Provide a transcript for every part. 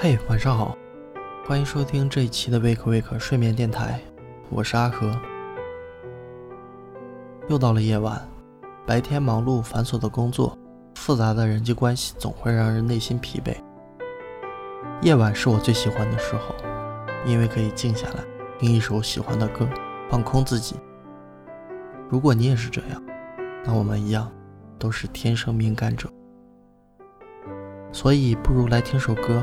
嘿，晚上好，欢迎收听这一期的 Wake Wake 睡眠电台，我是阿和。又到了夜晚，白天忙碌繁琐的工作，复杂的人际关系总会让人内心疲惫。夜晚是我最喜欢的时候，因为可以静下来，听一首喜欢的歌，放空自己。如果你也是这样，那我们一样，都是天生敏感者。所以，不如来听首歌。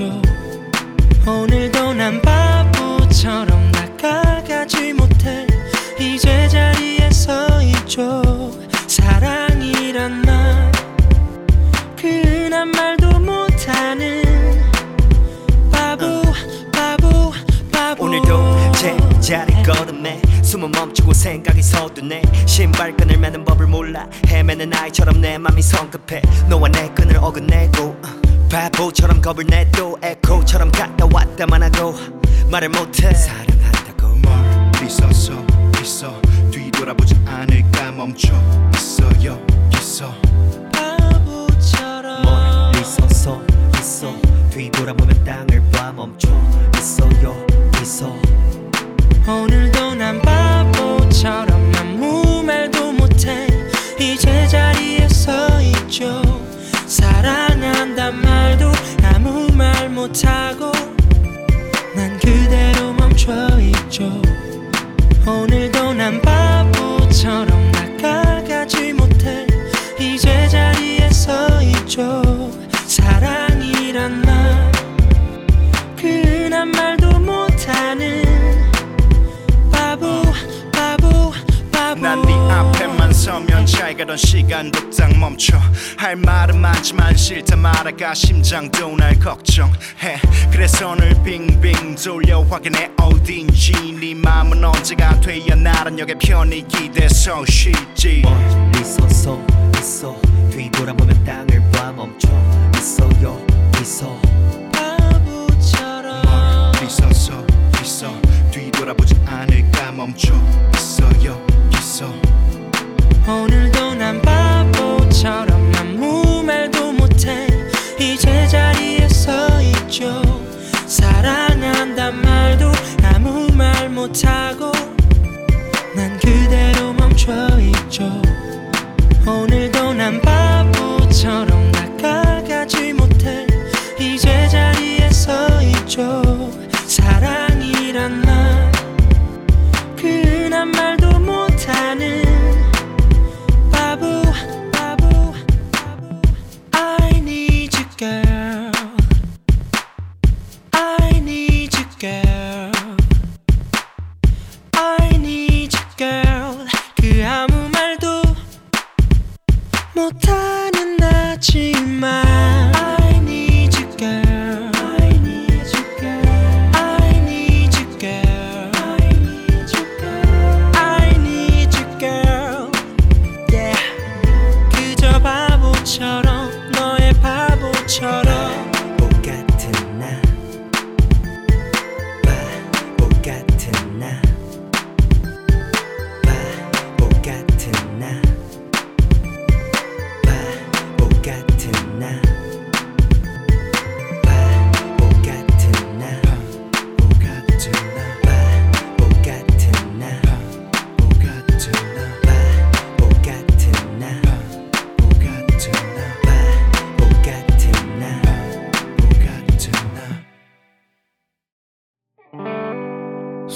멈춰 오늘도 난 바보처럼 나가가지 못해. 이제 자리에 서 있죠. 사랑이란 말. 그한 말도 못하는 바보 바보 바보. 오늘도 제자리 걸음에 숨은 멈추고 생각이 서두네. 신발끈을 매는 법을 몰라. 헤매는 아이처럼 내 맘이 성급해. 너와 내 끈을 어긋내고 바보처럼 겁을 내도 에코처럼 갔다 왔다만 하고 말을 못해. 사랑한다고 멀리 서서 있어. 뒤돌아보지 않을까 멈춰 있어요. 있어. 바보처럼 멀리 서서 있어. 뒤돌아보면 땅을 봐 멈춰 있어요. 있어. 오늘도 난 바보처럼 아무 말도 못해. 이제 자리에 서 있죠 사랑한단 말도 아무 말 못하고 난 그대로 멈춰 있죠. 오늘도 난 바보처럼 다가가지 못해. 이제 자리에 서 있죠 가던 시간도 딱 멈춰. 할 말은 많지만 싫다 말아가 심장도 날 걱정해. 그래서 늘 빙빙 돌려 확인해. 어딘지 네 맘은 언제가 돼야 나란 역의 편이 기대서 쉬지. 멀리 서서 있어. 뒤돌아보면 땅을 봐 멈춰. 있어 و 못하는 나지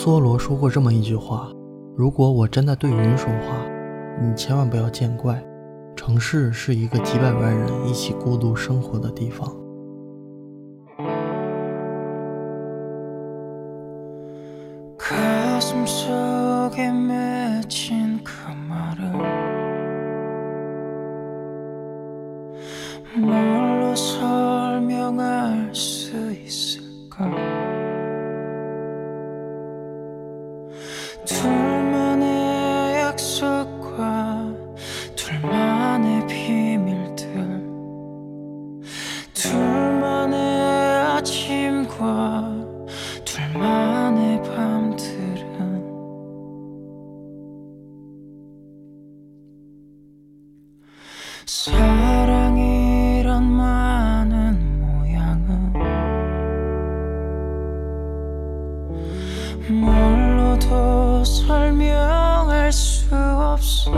梭罗说过这么一句话：“如果我真的对人说话，你千万不要见怪。城市是一个几百万人一起孤独生活的地方。” 가슴 속에 맺힌 둘만의 약속과 둘만의 비밀들. 둘만의 아침과 둘만의 밤들은 없어.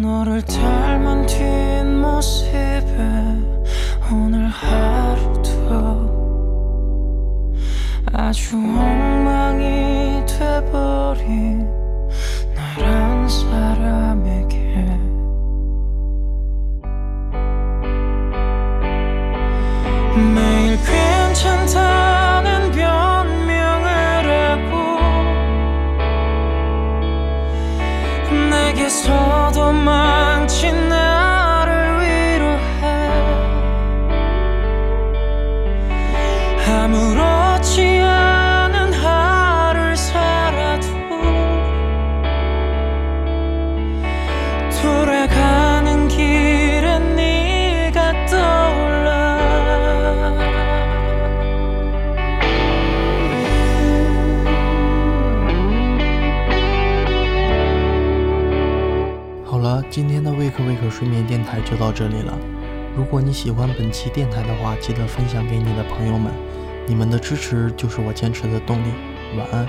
너를 닮은 뒷모습에 오늘 하루도 아주 엉망이 돼버린 睡眠电台就到这里了。如果你喜欢本期电台的话记得分享给你的朋友们。你们的支持就是我坚持的动力。晚安。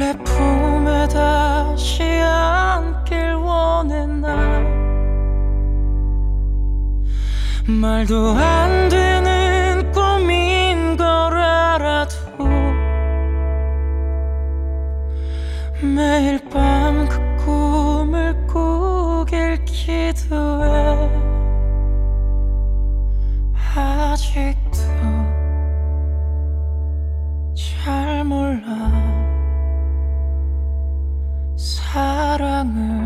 내 품에 다시 안길 원해 나. 말도 안 되는 꿈인 걸 알아도 매일 밤 그 꿈을 꾸길 기대. 사랑을